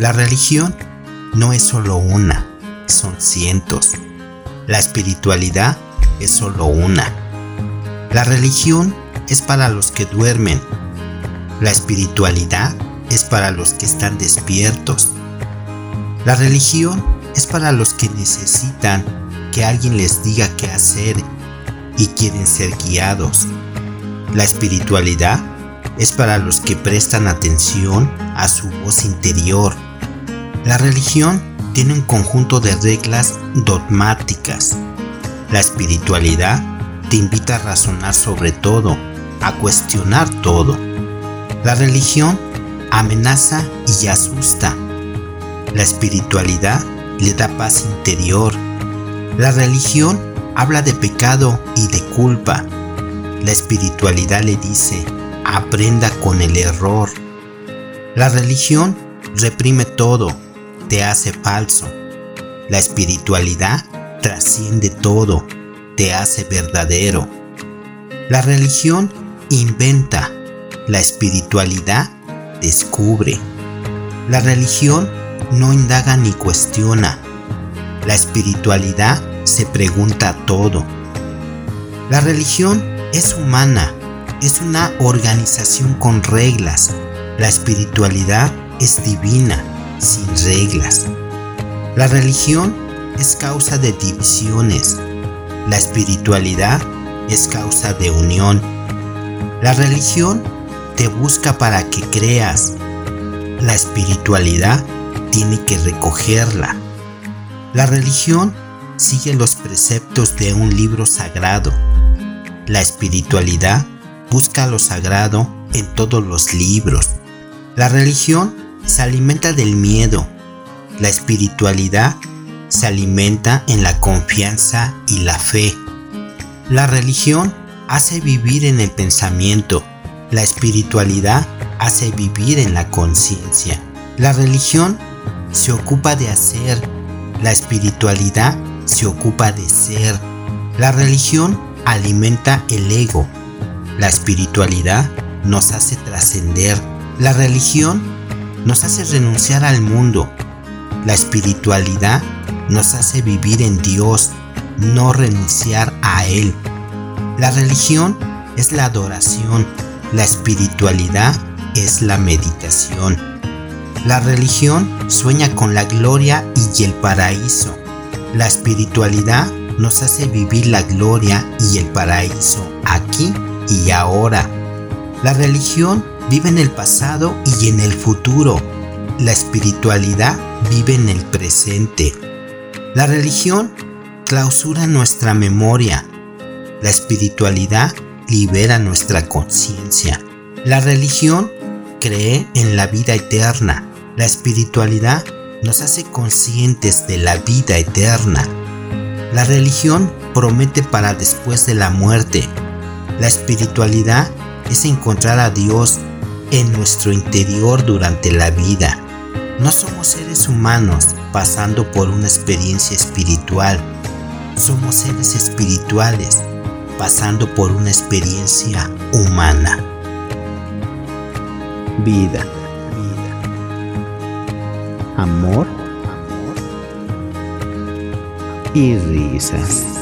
La religión no es solo una, son cientos. La espiritualidad es solo una. La religión es para los que duermen. La espiritualidad es para los que están despiertos. La religión es para los que necesitan que alguien les diga qué hacer y quieren ser guiados. La espiritualidad es para los que prestan atención a su voz interior. La religión tiene un conjunto de reglas dogmáticas. La espiritualidad te invita a razonar sobre todo, a cuestionar todo. La religión amenaza y asusta. La espiritualidad le da paz interior. La religión habla de pecado y de culpa. La espiritualidad le dice, aprenda con el error. La religión reprime todo, te hace falso. La espiritualidad trasciende todo, te hace verdadero. La religión inventa, la espiritualidad descubre. La religión no indaga ni cuestiona. La espiritualidad se pregunta todo. La religión es humana, es una organización con reglas. La espiritualidad es divina, sin reglas. La religión es causa de divisiones. La espiritualidad es causa de unión. La religión te busca para que creas. La espiritualidad tiene que recogerla. La religión sigue los preceptos de un libro sagrado. La espiritualidad busca lo sagrado en todos los libros. La religión se alimenta del miedo. La espiritualidad se alimenta en la confianza y la fe. La religión hace vivir en el pensamiento. La espiritualidad hace vivir en la conciencia. La religión se ocupa de hacer, la espiritualidad se ocupa de ser. La religión alimenta el ego, la espiritualidad nos hace trascender. La religión nos hace renunciar al mundo. La espiritualidad nos hace vivir en Dios, no renunciar a Él. La religión es la adoración, la espiritualidad es la meditación. La religión sueña con la gloria y el paraíso. La espiritualidad nos hace vivir la gloria y el paraíso aquí y ahora. La religión vive en el pasado y en el futuro. La espiritualidad vive en el presente. La religión clausura nuestra memoria. La espiritualidad libera nuestra conciencia. La religión cree en la vida eterna. La espiritualidad nos hace conscientes de la vida eterna. La religión promete para después de la muerte. La espiritualidad es encontrar a Dios en nuestro interior durante la vida. No somos seres humanos pasando por una experiencia espiritual. Somos seres espirituales pasando por una experiencia humana. Vida amor y risas.